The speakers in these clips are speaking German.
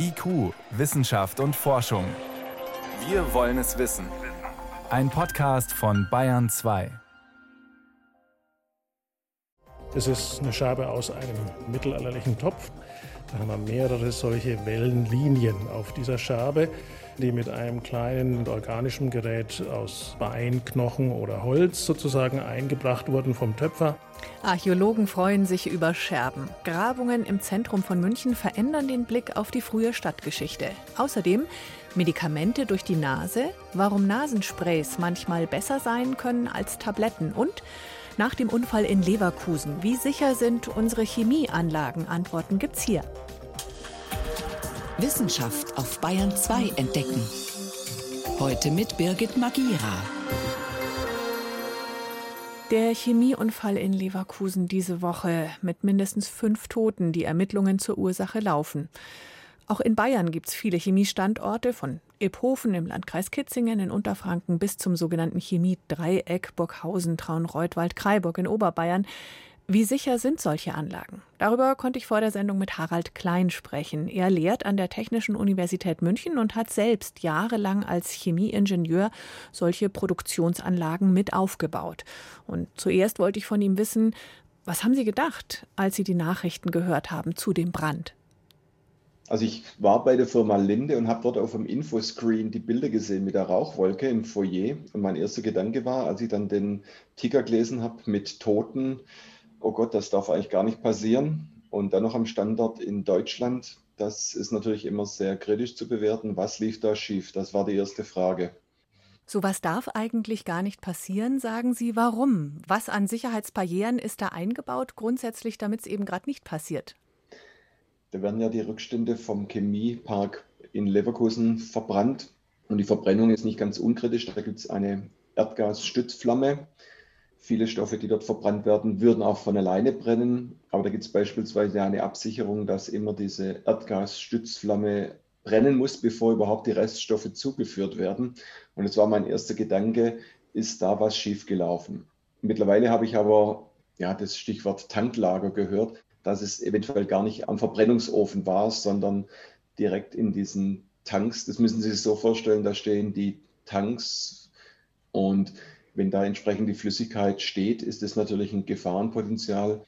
IQ, Wissenschaft und Forschung. Wir wollen es wissen. Ein Podcast von Bayern 2. Das ist eine Schabe aus einem mittelalterlichen Topf. Da haben wir mehrere solche Wellenlinien auf dieser Schabe, die mit einem kleinen organischen Gerät aus Bein, Knochen oder Holz sozusagen eingebracht wurden vom Töpfer. Archäologen freuen sich über Scherben. Grabungen im Zentrum von München verändern den Blick auf die frühe Stadtgeschichte. Außerdem Medikamente durch die Nase, warum Nasensprays manchmal besser sein können als Tabletten und nach dem Unfall in Leverkusen, wie sicher sind unsere Chemieanlagen? Antworten gibt's hier. Wissenschaft auf Bayern 2 entdecken. Heute mit Birgit Magira. Der Chemieunfall in Leverkusen diese Woche mit mindestens fünf Toten, die Ermittlungen zur Ursache laufen. Auch in Bayern gibt es viele Chemiestandorte, von Iphofen im Landkreis Kitzingen in Unterfranken bis zum sogenannten Chemie-Dreieck Burghausen, Traunreut, Waldkraiburg in Oberbayern. Wie sicher sind solche Anlagen? Darüber konnte ich vor der Sendung mit Harald Klein sprechen. Er lehrt an der Technischen Universität München und hat selbst jahrelang als Chemieingenieur solche Produktionsanlagen mit aufgebaut. Und zuerst wollte ich von ihm wissen, was haben Sie gedacht, als Sie die Nachrichten gehört haben zu dem Brand? Also ich war bei der Firma Linde und habe dort auf dem Infoscreen die Bilder gesehen mit der Rauchwolke im Foyer. Und mein erster Gedanke war, als ich dann den Ticker gelesen habe mit Toten, oh Gott, das darf eigentlich gar nicht passieren. Und dann noch am Standort in Deutschland, das ist natürlich immer sehr kritisch zu bewerten. Was lief da schief? Das war die erste Frage. Sowas darf eigentlich gar nicht passieren, sagen Sie. Warum? Was an Sicherheitsbarrieren ist da eingebaut, grundsätzlich, damit es eben gerade nicht passiert? Da werden ja die Rückstände vom Chemiepark in Leverkusen verbrannt. Und die Verbrennung ist nicht ganz unkritisch. Da gibt es eine Erdgasstützflamme. Viele Stoffe, die dort verbrannt werden, würden auch von alleine brennen. Aber da gibt es beispielsweise eine Absicherung, dass immer diese Erdgasstützflamme brennen muss, bevor überhaupt die Reststoffe zugeführt werden. Und es war mein erster Gedanke, ist da was schiefgelaufen? Mittlerweile habe ich aber ja, das Stichwort Tanklager gehört dass es eventuell gar nicht am Verbrennungsofen war, sondern direkt in diesen Tanks. Das müssen Sie sich so vorstellen, da stehen die Tanks und wenn da entsprechend die Flüssigkeit steht, ist es natürlich ein Gefahrenpotenzial.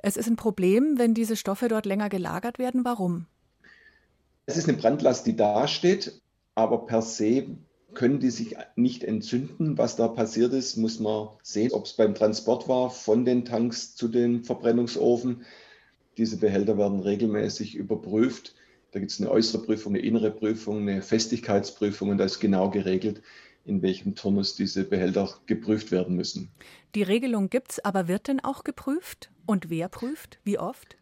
Es ist ein Problem, wenn diese Stoffe dort länger gelagert werden. Warum? Es ist eine Brandlast, die dasteht, aber per se können die sich nicht entzünden. Was da passiert ist, muss man sehen, ob es beim Transport war von den Tanks zu den Verbrennungsofen. Diese Behälter werden regelmäßig überprüft. Da gibt es eine äußere Prüfung, eine innere Prüfung, eine Festigkeitsprüfung und da ist genau geregelt, in welchem Turnus diese Behälter geprüft werden müssen. Die Regelung gibt es, aber wird denn auch geprüft? Und wer prüft? Wie oft?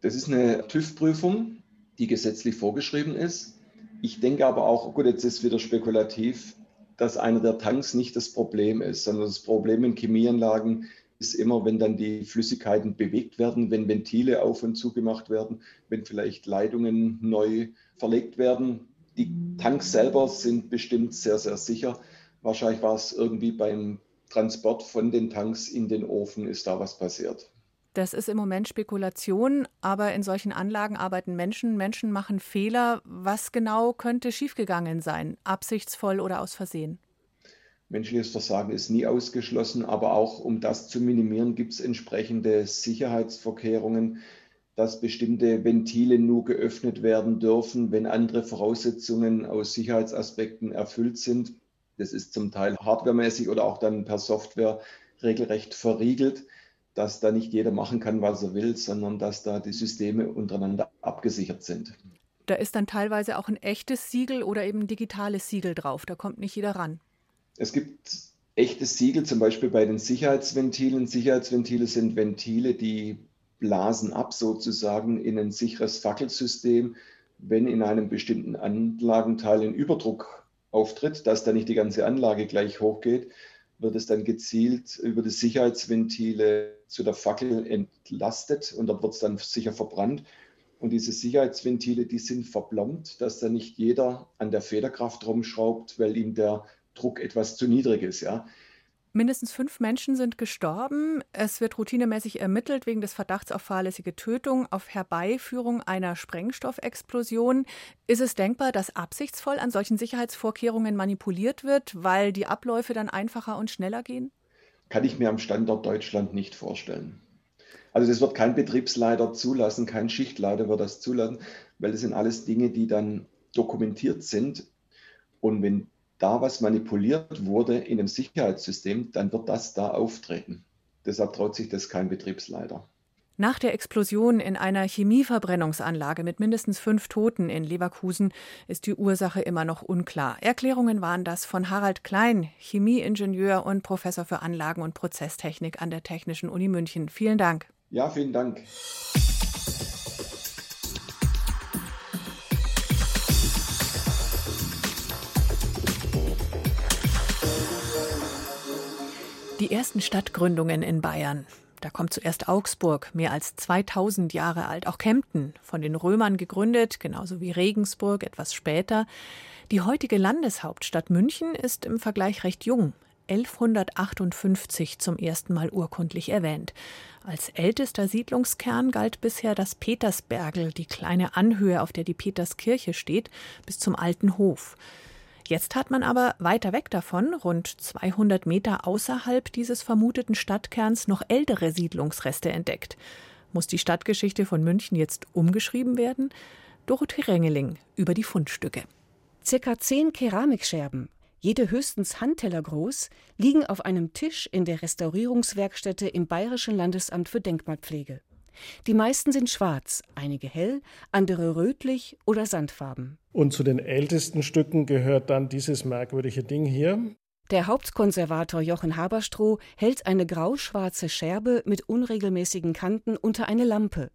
Das ist eine TÜV-Prüfung, die gesetzlich vorgeschrieben ist. Ich denke aber auch, gut, jetzt ist wieder spekulativ, dass einer der Tanks nicht das Problem ist, sondern das Problem in Chemieanlagen ist immer, wenn dann die Flüssigkeiten bewegt werden, wenn Ventile auf und zugemacht werden, wenn vielleicht Leitungen neu verlegt werden. Die Tanks selber sind bestimmt sehr, sehr sicher. Wahrscheinlich war es irgendwie beim Transport von den Tanks in den Ofen, ist da was passiert. Das ist im Moment Spekulation, aber in solchen Anlagen arbeiten Menschen. Menschen machen Fehler. Was genau könnte schiefgegangen sein? Absichtsvoll oder aus Versehen? Menschliches Versagen ist nie ausgeschlossen, aber auch um das zu minimieren, gibt es entsprechende Sicherheitsvorkehrungen, dass bestimmte Ventile nur geöffnet werden dürfen, wenn andere Voraussetzungen aus Sicherheitsaspekten erfüllt sind. Das ist zum Teil hardwaremäßig oder auch dann per Software regelrecht verriegelt, dass da nicht jeder machen kann, was er will, sondern dass da die Systeme untereinander abgesichert sind. Da ist dann teilweise auch ein echtes Siegel oder eben ein digitales Siegel drauf. Da kommt nicht jeder ran. Es gibt echte Siegel, zum Beispiel bei den Sicherheitsventilen. Sicherheitsventile sind Ventile, die blasen ab sozusagen in ein sicheres Fackelsystem, wenn in einem bestimmten Anlagenteil ein Überdruck auftritt, dass da nicht die ganze Anlage gleich hochgeht, wird es dann gezielt über die Sicherheitsventile zu der Fackel entlastet und dort wird es dann sicher verbrannt. Und diese Sicherheitsventile, die sind verplombt, dass da nicht jeder an der Federkraft rumschraubt, weil ihm der Druck etwas zu niedrig ist. Ja. Mindestens fünf Menschen sind gestorben. Es wird routinemäßig ermittelt wegen des Verdachts auf fahrlässige Tötung, auf Herbeiführung einer Sprengstoffexplosion. Ist es denkbar, dass absichtsvoll an solchen Sicherheitsvorkehrungen manipuliert wird, weil die Abläufe dann einfacher und schneller gehen? Kann ich mir am Standort Deutschland nicht vorstellen. Also das wird kein Betriebsleiter zulassen, kein Schichtleiter wird das zulassen, weil das sind alles Dinge, die dann dokumentiert sind. Und wenn da was manipuliert wurde in dem Sicherheitssystem, dann wird das da auftreten. Deshalb traut sich das kein Betriebsleiter. Nach der Explosion in einer Chemieverbrennungsanlage mit mindestens fünf Toten in Leverkusen ist die Ursache immer noch unklar. Erklärungen waren das von Harald Klein, Chemieingenieur und Professor für Anlagen- und Prozesstechnik an der Technischen Uni München. Vielen Dank. Ja, vielen Dank. Die ersten Stadtgründungen in Bayern. Da kommt zuerst Augsburg, mehr als 2000 Jahre alt. Auch Kempten, von den Römern gegründet, genauso wie Regensburg etwas später. Die heutige Landeshauptstadt München ist im Vergleich recht jung. 1158 zum ersten Mal urkundlich erwähnt. Als ältester Siedlungskern galt bisher das Petersbergel, die kleine Anhöhe, auf der die Peterskirche steht, bis zum alten Hof. Jetzt hat man aber weiter weg davon, rund 200 Meter außerhalb dieses vermuteten Stadtkerns, noch ältere Siedlungsreste entdeckt. Muss die Stadtgeschichte von München jetzt umgeschrieben werden? Dorothee Rengeling über die Fundstücke. Circa zehn Keramikscherben, jede höchstens Handteller groß, liegen auf einem Tisch in der Restaurierungswerkstätte im Bayerischen Landesamt für Denkmalpflege. Die meisten sind schwarz, einige hell, andere rötlich oder sandfarben. Und zu den ältesten Stücken gehört dann dieses merkwürdige Ding hier. Der Hauptkonservator Jochen Haberstroh hält eine grauschwarze Scherbe mit unregelmäßigen Kanten unter eine Lampe.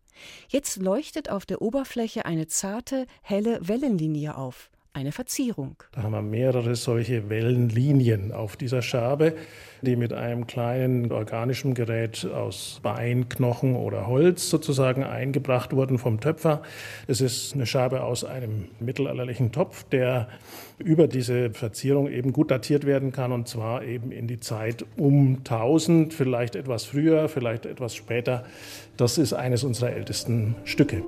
Jetzt leuchtet auf der Oberfläche eine zarte, helle Wellenlinie auf eine Verzierung. Da haben wir mehrere solche Wellenlinien auf dieser Schabe, die mit einem kleinen organischen Gerät aus Bein, Knochen oder Holz sozusagen eingebracht wurden vom Töpfer. Es ist eine Schabe aus einem mittelalterlichen Topf, der über diese Verzierung eben gut datiert werden kann und zwar eben in die Zeit um 1000, vielleicht etwas früher, vielleicht etwas später. Das ist eines unserer ältesten Stücke.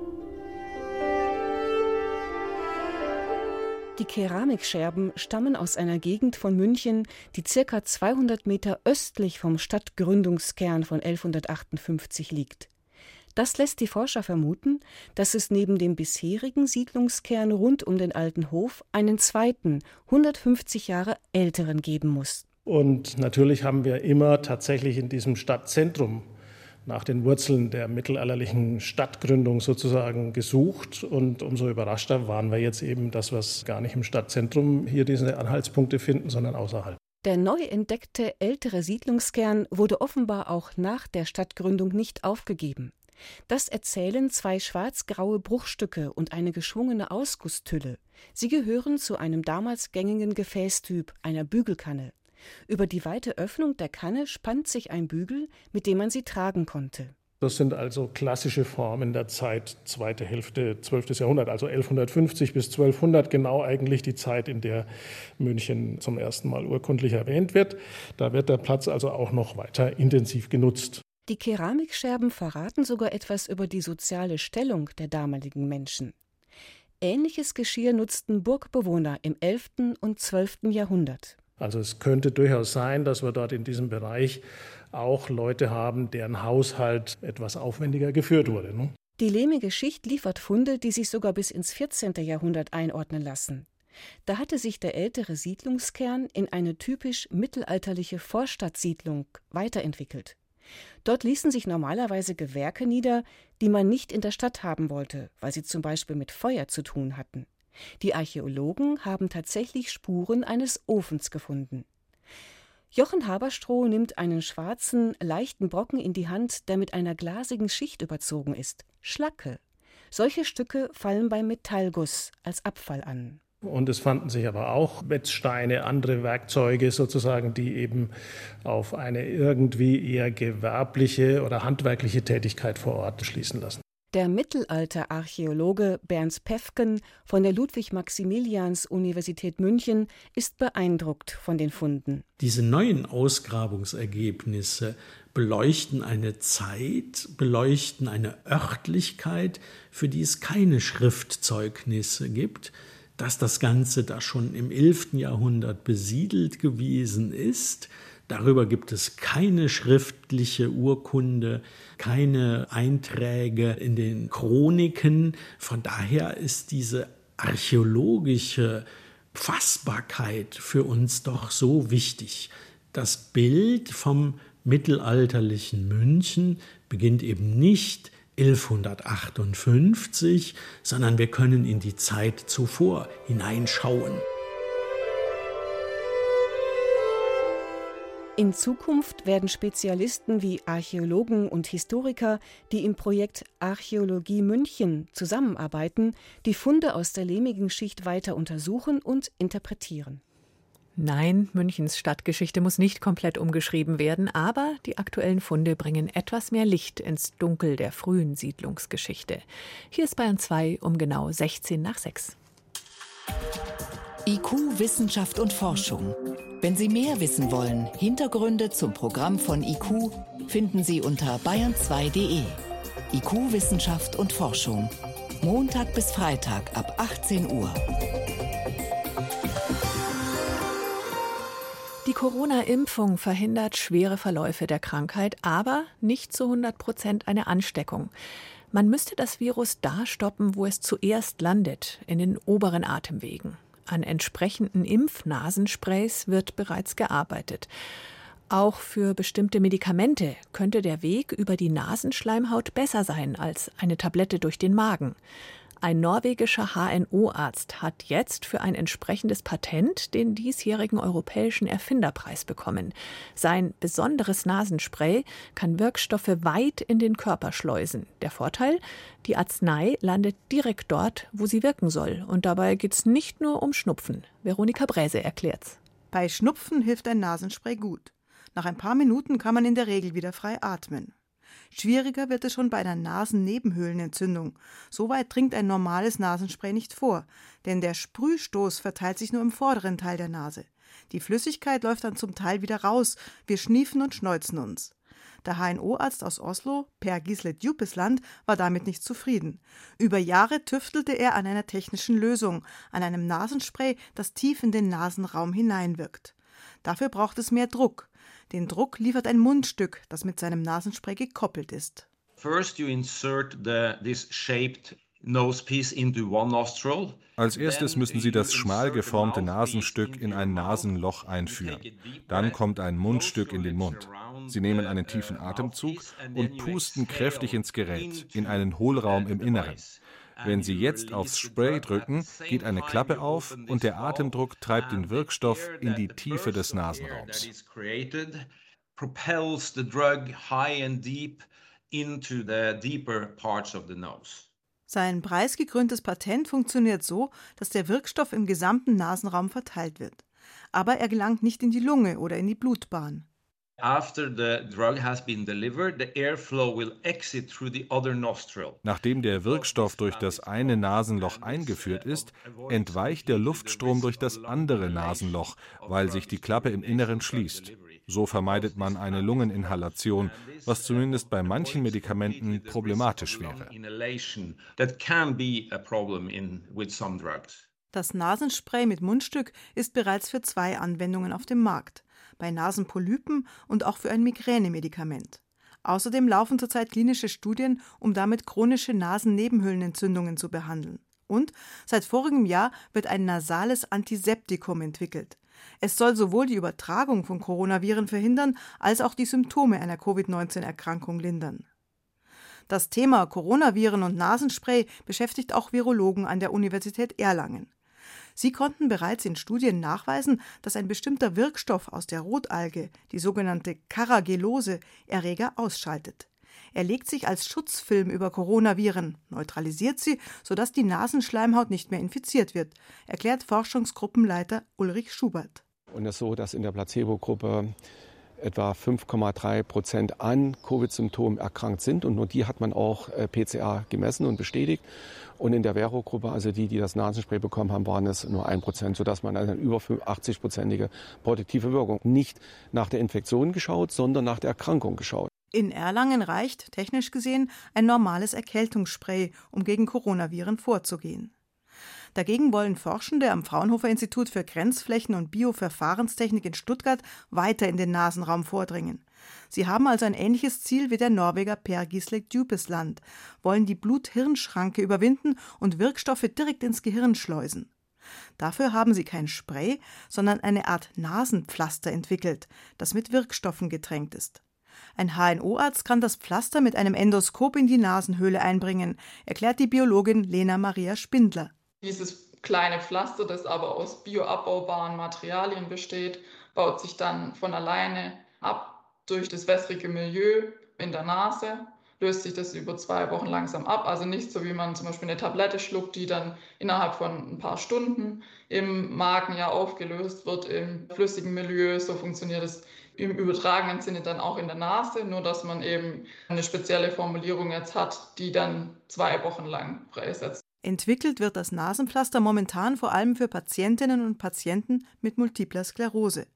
Die Keramikscherben stammen aus einer Gegend von München, die circa 200 Meter östlich vom Stadtgründungskern von 1158 liegt. Das lässt die Forscher vermuten, dass es neben dem bisherigen Siedlungskern rund um den alten Hof einen zweiten, 150 Jahre älteren geben muss. Und natürlich haben wir immer tatsächlich in diesem Stadtzentrum nach den Wurzeln der mittelalterlichen Stadtgründung sozusagen gesucht. Und umso überraschter waren wir jetzt eben, dass wir gar nicht im Stadtzentrum hier diese Anhaltspunkte finden, sondern außerhalb. Der neu entdeckte ältere Siedlungskern wurde offenbar auch nach der Stadtgründung nicht aufgegeben. Das erzählen zwei schwarz-graue Bruchstücke und eine geschwungene Ausgusstülle. Sie gehören zu einem damals gängigen Gefäßtyp, einer Bügelkanne. Über die weite Öffnung der Kanne spannt sich ein Bügel, mit dem man sie tragen konnte. Das sind also klassische Formen der Zeit, zweite Hälfte 12. Jahrhundert, also 1150 bis 1200, genau eigentlich die Zeit, in der München zum ersten Mal urkundlich erwähnt wird. Da wird der Platz also auch noch weiter intensiv genutzt. Die Keramikscherben verraten sogar etwas über die soziale Stellung der damaligen Menschen. Ähnliches Geschirr nutzten Burgbewohner im 11. und 12. Jahrhundert. Also es könnte durchaus sein, dass wir dort in diesem Bereich auch Leute haben, deren Haushalt etwas aufwendiger geführt wurde. Ne? Die lehmige Schicht liefert Funde, die sich sogar bis ins 14. Jahrhundert einordnen lassen. Da hatte sich der ältere Siedlungskern in eine typisch mittelalterliche Vorstadtsiedlung weiterentwickelt. Dort ließen sich normalerweise Gewerke nieder, die man nicht in der Stadt haben wollte, weil sie zum Beispiel mit Feuer zu tun hatten. Die Archäologen haben tatsächlich Spuren eines Ofens gefunden. Jochen Haberstroh nimmt einen schwarzen, leichten Brocken in die Hand, der mit einer glasigen Schicht überzogen ist. Schlacke. Solche Stücke fallen beim Metallguss als Abfall an. Und es fanden sich aber auch Wetzsteine, andere Werkzeuge sozusagen, die eben auf eine irgendwie eher gewerbliche oder handwerkliche Tätigkeit vor Ort schließen lassen. Der Mittelalterarchäologe Bernd Pefken von der Ludwig-Maximilians-Universität München ist beeindruckt von den Funden. Diese neuen Ausgrabungsergebnisse beleuchten eine Zeit, beleuchten eine Örtlichkeit, für die es keine Schriftzeugnisse gibt, dass das Ganze da schon im 11. Jahrhundert besiedelt gewesen ist, Darüber gibt es keine schriftliche Urkunde, keine Einträge in den Chroniken. Von daher ist diese archäologische Fassbarkeit für uns doch so wichtig. Das Bild vom mittelalterlichen München beginnt eben nicht 1158, sondern wir können in die Zeit zuvor hineinschauen. In Zukunft werden Spezialisten wie Archäologen und Historiker, die im Projekt Archäologie München zusammenarbeiten, die Funde aus der lehmigen Schicht weiter untersuchen und interpretieren. Nein, Münchens Stadtgeschichte muss nicht komplett umgeschrieben werden, aber die aktuellen Funde bringen etwas mehr Licht ins Dunkel der frühen Siedlungsgeschichte. Hier ist Bayern 2 um genau 16 nach 6. IQ, Wissenschaft und Forschung. Wenn Sie mehr wissen wollen, Hintergründe zum Programm von IQ finden Sie unter bayern2.de. IQ, Wissenschaft und Forschung. Montag bis Freitag ab 18 Uhr. Die Corona-Impfung verhindert schwere Verläufe der Krankheit, aber nicht zu 100 Prozent eine Ansteckung. Man müsste das Virus da stoppen, wo es zuerst landet, in den oberen Atemwegen. An entsprechenden Impfnasensprays wird bereits gearbeitet. Auch für bestimmte Medikamente könnte der Weg über die Nasenschleimhaut besser sein als eine Tablette durch den Magen. Ein norwegischer HNO-Arzt hat jetzt für ein entsprechendes Patent den diesjährigen Europäischen Erfinderpreis bekommen. Sein besonderes Nasenspray kann Wirkstoffe weit in den Körper schleusen. Der Vorteil? Die Arznei landet direkt dort, wo sie wirken soll. Und dabei geht es nicht nur um Schnupfen. Veronika Bräse erklärt's. Bei Schnupfen hilft ein Nasenspray gut. Nach ein paar Minuten kann man in der Regel wieder frei atmen. Schwieriger wird es schon bei einer Nasennebenhöhlenentzündung. So weit dringt ein normales Nasenspray nicht vor, denn der Sprühstoß verteilt sich nur im vorderen Teil der Nase. Die Flüssigkeit läuft dann zum Teil wieder raus. Wir schniefen und schneuzen uns. Der HNO-Arzt aus Oslo, Per Gisle Djupesland, war damit nicht zufrieden. Über Jahre tüftelte er an einer technischen Lösung, an einem Nasenspray, das tief in den Nasenraum hineinwirkt. Dafür braucht es mehr Druck. Den Druck liefert ein Mundstück, das mit seinem Nasenspray gekoppelt ist. First you insert the, this shaped als erstes müssen Sie das schmal geformte Nasenstück in ein Nasenloch einführen. Dann kommt ein Mundstück in den Mund. Sie nehmen einen tiefen Atemzug und pusten kräftig ins Gerät, in einen Hohlraum im Inneren. Wenn Sie jetzt aufs Spray drücken, geht eine Klappe auf und der Atemdruck treibt den Wirkstoff in die Tiefe des Nasenraums. Sein preisgekröntes Patent funktioniert so, dass der Wirkstoff im gesamten Nasenraum verteilt wird. Aber er gelangt nicht in die Lunge oder in die Blutbahn. Nachdem der Wirkstoff durch das eine Nasenloch eingeführt ist, entweicht der Luftstrom durch das andere Nasenloch, weil sich die Klappe im Inneren schließt. So vermeidet man eine Lungeninhalation, was zumindest bei manchen Medikamenten problematisch wäre. Das Nasenspray mit Mundstück ist bereits für zwei Anwendungen auf dem Markt bei Nasenpolypen und auch für ein Migränemedikament. Außerdem laufen zurzeit klinische Studien, um damit chronische Nasennebenhöhlenentzündungen zu behandeln. Und seit vorigem Jahr wird ein nasales Antiseptikum entwickelt. Es soll sowohl die Übertragung von Coronaviren verhindern, als auch die Symptome einer Covid-19-Erkrankung lindern. Das Thema Coronaviren und Nasenspray beschäftigt auch Virologen an der Universität Erlangen. Sie konnten bereits in Studien nachweisen, dass ein bestimmter Wirkstoff aus der Rotalge, die sogenannte Caragellose, Erreger ausschaltet. Er legt sich als Schutzfilm über Coronaviren, neutralisiert sie, sodass die Nasenschleimhaut nicht mehr infiziert wird, erklärt Forschungsgruppenleiter Ulrich Schubert. Und es ist so, dass in der Placebo-Gruppe etwa 5,3 Prozent an Covid-Symptomen erkrankt sind. Und nur die hat man auch äh, PCA gemessen und bestätigt. Und in der Vero-Gruppe, also die, die das Nasenspray bekommen haben, waren es nur ein Prozent, sodass man eine über 80-prozentige protektive Wirkung nicht nach der Infektion geschaut, sondern nach der Erkrankung geschaut. In Erlangen reicht, technisch gesehen, ein normales Erkältungsspray, um gegen Coronaviren vorzugehen. Dagegen wollen Forschende am Fraunhofer Institut für Grenzflächen und Bioverfahrenstechnik in Stuttgart weiter in den Nasenraum vordringen. Sie haben also ein ähnliches Ziel wie der Norweger Per Gisle Djupesland, wollen die Blut-Hirn-Schranke überwinden und Wirkstoffe direkt ins Gehirn schleusen. Dafür haben sie kein Spray, sondern eine Art Nasenpflaster entwickelt, das mit Wirkstoffen getränkt ist. Ein HNO-Arzt kann das Pflaster mit einem Endoskop in die Nasenhöhle einbringen, erklärt die Biologin Lena Maria Spindler. Dieses kleine Pflaster, das aber aus bioabbaubaren Materialien besteht, baut sich dann von alleine ab durch das wässrige Milieu in der Nase löst sich das über zwei Wochen langsam ab. Also nicht so, wie man zum Beispiel eine Tablette schluckt, die dann innerhalb von ein paar Stunden im Magen ja aufgelöst wird, im flüssigen Milieu. So funktioniert es im übertragenen Sinne dann auch in der Nase, nur dass man eben eine spezielle Formulierung jetzt hat, die dann zwei Wochen lang freisetzt. Entwickelt wird das Nasenpflaster momentan vor allem für Patientinnen und Patienten mit multipler Sklerose.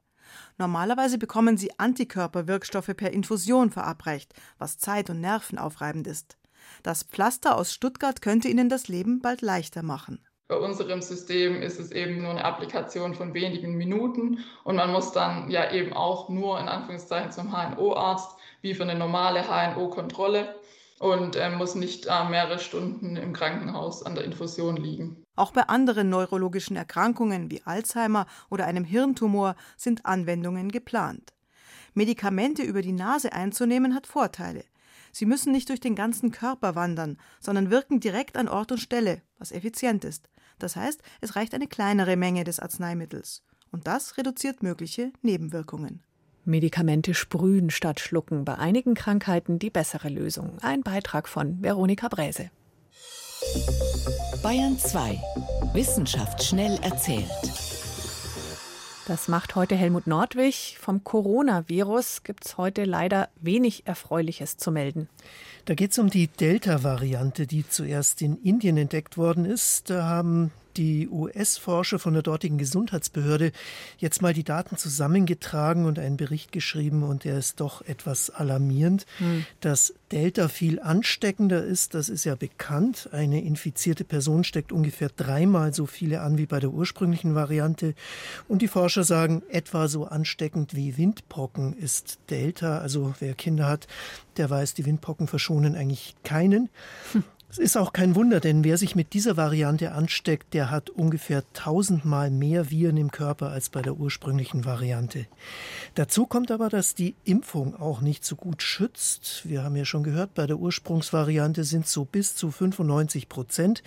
Normalerweise bekommen sie Antikörperwirkstoffe per Infusion verabreicht, was zeit- und nervenaufreibend ist. Das Pflaster aus Stuttgart könnte ihnen das Leben bald leichter machen. Bei unserem System ist es eben nur eine Applikation von wenigen Minuten und man muss dann ja eben auch nur in Anführungszeichen zum HNO-Arzt wie für eine normale HNO-Kontrolle und äh, muss nicht äh, mehrere Stunden im Krankenhaus an der Infusion liegen. Auch bei anderen neurologischen Erkrankungen wie Alzheimer oder einem Hirntumor sind Anwendungen geplant. Medikamente über die Nase einzunehmen hat Vorteile. Sie müssen nicht durch den ganzen Körper wandern, sondern wirken direkt an Ort und Stelle, was effizient ist. Das heißt, es reicht eine kleinere Menge des Arzneimittels. Und das reduziert mögliche Nebenwirkungen. Medikamente sprühen statt schlucken. Bei einigen Krankheiten die bessere Lösung. Ein Beitrag von Veronika Bräse. Bayern 2. Wissenschaft schnell erzählt. Das macht heute Helmut Nordwig. Vom Coronavirus gibt es heute leider wenig Erfreuliches zu melden. Da geht es um die Delta-Variante, die zuerst in Indien entdeckt worden ist. Da haben die US-Forscher von der dortigen Gesundheitsbehörde jetzt mal die Daten zusammengetragen und einen Bericht geschrieben und der ist doch etwas alarmierend. Hm. Dass Delta viel ansteckender ist, das ist ja bekannt. Eine infizierte Person steckt ungefähr dreimal so viele an wie bei der ursprünglichen Variante. Und die Forscher sagen, etwa so ansteckend wie Windpocken ist Delta. Also wer Kinder hat, der weiß, die Windpocken verschonen eigentlich keinen. Hm. Es ist auch kein Wunder, denn wer sich mit dieser Variante ansteckt, der hat ungefähr tausendmal mehr Viren im Körper als bei der ursprünglichen Variante. Dazu kommt aber, dass die Impfung auch nicht so gut schützt. Wir haben ja schon gehört, bei der Ursprungsvariante sind so bis zu 95 Prozent,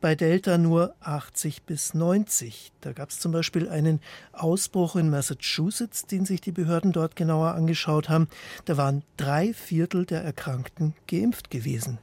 bei Delta nur 80 bis 90. Da gab es zum Beispiel einen Ausbruch in Massachusetts, den sich die Behörden dort genauer angeschaut haben. Da waren drei Viertel der Erkrankten geimpft gewesen.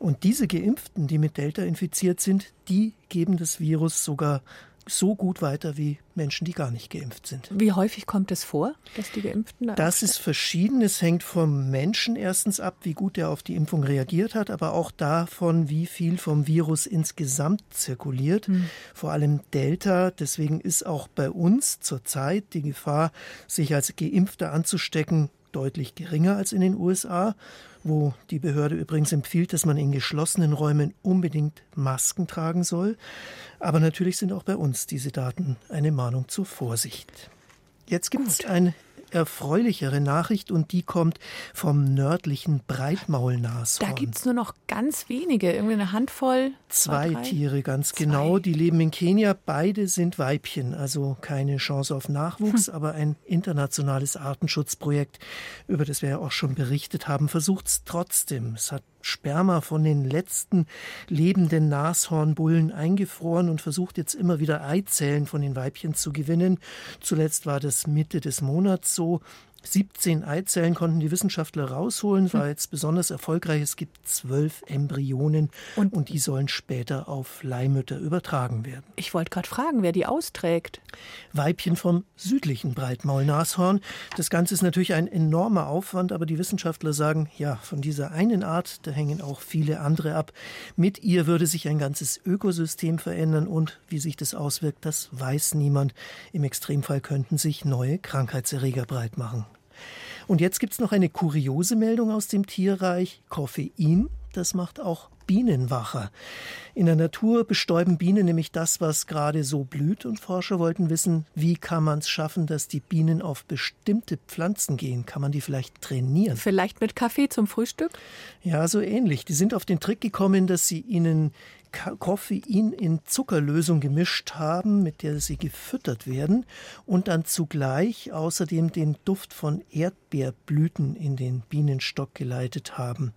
Und diese Geimpften, die mit Delta infiziert sind, die geben das Virus sogar so gut weiter wie Menschen, die gar nicht geimpft sind. Wie häufig kommt es vor, dass die Geimpften da Das ist verschieden. Es hängt vom Menschen erstens ab, wie gut er auf die Impfung reagiert hat, aber auch davon, wie viel vom Virus insgesamt zirkuliert. Hm. Vor allem Delta. Deswegen ist auch bei uns zurzeit die Gefahr, sich als Geimpfter anzustecken, deutlich geringer als in den USA wo die Behörde übrigens empfiehlt, dass man in geschlossenen Räumen unbedingt Masken tragen soll. Aber natürlich sind auch bei uns diese Daten eine Mahnung zur Vorsicht. Jetzt gibt es ein erfreulichere Nachricht und die kommt vom nördlichen Breitmaulnashorn. Da gibt es nur noch ganz wenige, irgendwie eine Handvoll. Zwei, zwei Tiere, ganz zwei. genau. Die leben in Kenia. Beide sind Weibchen, also keine Chance auf Nachwuchs, hm. aber ein internationales Artenschutzprojekt, über das wir ja auch schon berichtet haben, versucht es trotzdem. Es hat Sperma von den letzten lebenden Nashornbullen eingefroren und versucht jetzt immer wieder Eizellen von den Weibchen zu gewinnen. Zuletzt war das Mitte des Monats so. 17 Eizellen konnten die Wissenschaftler rausholen, war jetzt besonders erfolgreich. Es gibt zwölf Embryonen und, und die sollen später auf Leihmütter übertragen werden. Ich wollte gerade fragen, wer die austrägt. Weibchen vom südlichen Breitmaulnashorn. Das Ganze ist natürlich ein enormer Aufwand, aber die Wissenschaftler sagen, ja, von dieser einen Art, da hängen auch viele andere ab. Mit ihr würde sich ein ganzes Ökosystem verändern und wie sich das auswirkt, das weiß niemand. Im Extremfall könnten sich neue Krankheitserreger breit machen. Und jetzt gibt es noch eine kuriose Meldung aus dem Tierreich. Koffein, das macht auch Bienen wacher. In der Natur bestäuben Bienen nämlich das, was gerade so blüht. Und Forscher wollten wissen, wie kann man es schaffen, dass die Bienen auf bestimmte Pflanzen gehen? Kann man die vielleicht trainieren? Vielleicht mit Kaffee zum Frühstück? Ja, so ähnlich. Die sind auf den Trick gekommen, dass sie ihnen Koffein in Zuckerlösung gemischt haben, mit der sie gefüttert werden und dann zugleich außerdem den Duft von Erdbeerblüten in den Bienenstock geleitet haben.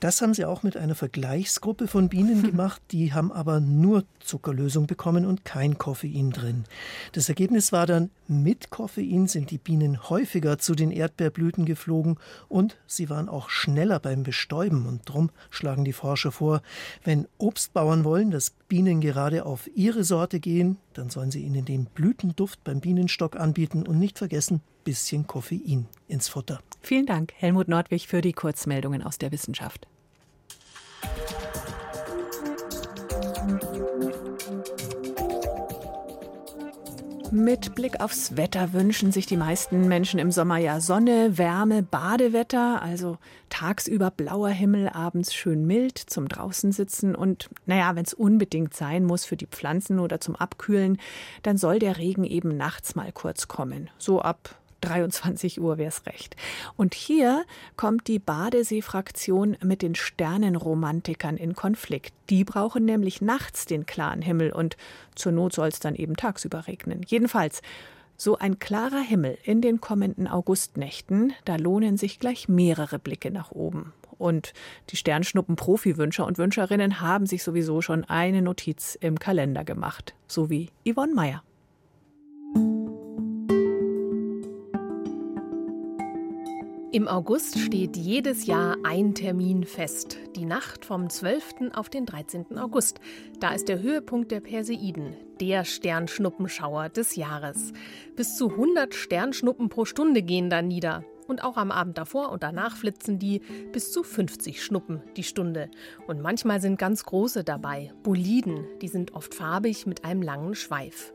Das haben sie auch mit einer Vergleichsgruppe von Bienen gemacht, die haben aber nur Zuckerlösung bekommen und kein Koffein drin. Das Ergebnis war dann, mit Koffein sind die Bienen häufiger zu den Erdbeerblüten geflogen und sie waren auch schneller beim Bestäuben. Und darum schlagen die Forscher vor, wenn Obstbauern wollen, dass Bienen gerade auf ihre Sorte gehen, dann sollen sie ihnen den Blütenduft beim Bienenstock anbieten und nicht vergessen, bisschen Koffein ins Futter. Vielen Dank, Helmut Nordwig, für die Kurzmeldungen aus der Wissenschaft. Mit Blick aufs Wetter wünschen sich die meisten Menschen im Sommer ja Sonne, Wärme, Badewetter, also tagsüber blauer Himmel, abends schön mild zum draußen sitzen. Und naja, wenn es unbedingt sein muss für die Pflanzen oder zum Abkühlen, dann soll der Regen eben nachts mal kurz kommen, so ab 23 Uhr wäre es recht. Und hier kommt die Badesee-Fraktion mit den Sternenromantikern in Konflikt. Die brauchen nämlich nachts den klaren Himmel und zur Not soll es dann eben tagsüber regnen. Jedenfalls, so ein klarer Himmel in den kommenden Augustnächten, da lohnen sich gleich mehrere Blicke nach oben. Und die Sternschnuppen-Profi-Wünscher und Wünscherinnen haben sich sowieso schon eine Notiz im Kalender gemacht, so wie Yvonne Meyer. Im August steht jedes Jahr ein Termin fest. Die Nacht vom 12. auf den 13. August. Da ist der Höhepunkt der Perseiden, der Sternschnuppenschauer des Jahres. Bis zu 100 Sternschnuppen pro Stunde gehen da nieder. Und auch am Abend davor und danach flitzen die bis zu 50 Schnuppen die Stunde. Und manchmal sind ganz große dabei, Boliden. Die sind oft farbig mit einem langen Schweif.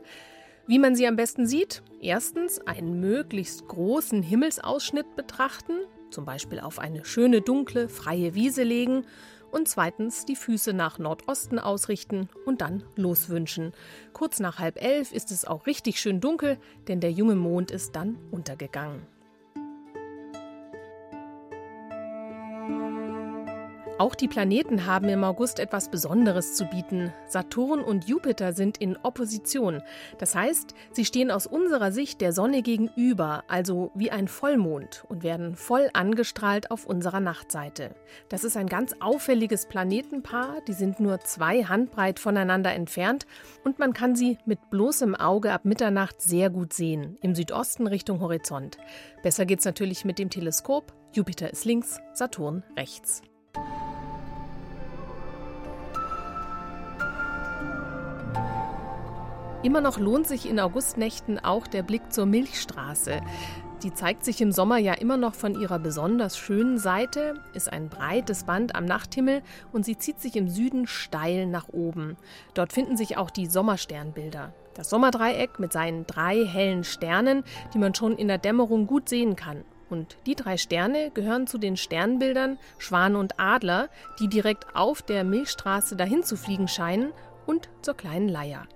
Wie man sie am besten sieht? Erstens einen möglichst großen Himmelsausschnitt betrachten, zum Beispiel auf eine schöne dunkle, freie Wiese legen und zweitens die Füße nach Nordosten ausrichten und dann loswünschen. Kurz nach halb elf ist es auch richtig schön dunkel, denn der junge Mond ist dann untergegangen. Auch die Planeten haben im August etwas Besonderes zu bieten. Saturn und Jupiter sind in Opposition. Das heißt, sie stehen aus unserer Sicht der Sonne gegenüber, also wie ein Vollmond, und werden voll angestrahlt auf unserer Nachtseite. Das ist ein ganz auffälliges Planetenpaar, die sind nur zwei Handbreit voneinander entfernt und man kann sie mit bloßem Auge ab Mitternacht sehr gut sehen, im Südosten Richtung Horizont. Besser geht's natürlich mit dem Teleskop. Jupiter ist links, Saturn rechts. Immer noch lohnt sich in Augustnächten auch der Blick zur Milchstraße. Die zeigt sich im Sommer ja immer noch von ihrer besonders schönen Seite, ist ein breites Band am Nachthimmel und sie zieht sich im Süden steil nach oben. Dort finden sich auch die Sommersternbilder. Das Sommerdreieck mit seinen drei hellen Sternen, die man schon in der Dämmerung gut sehen kann. Und die drei Sterne gehören zu den Sternbildern Schwan und Adler, die direkt auf der Milchstraße dahin zu fliegen scheinen, und zur kleinen Leier.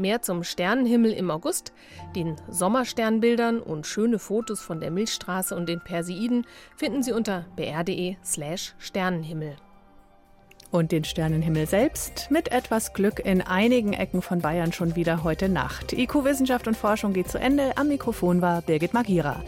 Mehr zum Sternenhimmel im August, den Sommersternbildern und schöne Fotos von der Milchstraße und den Perseiden finden Sie unter br.de/slash Sternenhimmel. Und den Sternenhimmel selbst mit etwas Glück in einigen Ecken von Bayern schon wieder heute Nacht. IQ Wissenschaft und Forschung geht zu Ende. Am Mikrofon war Birgit Magira.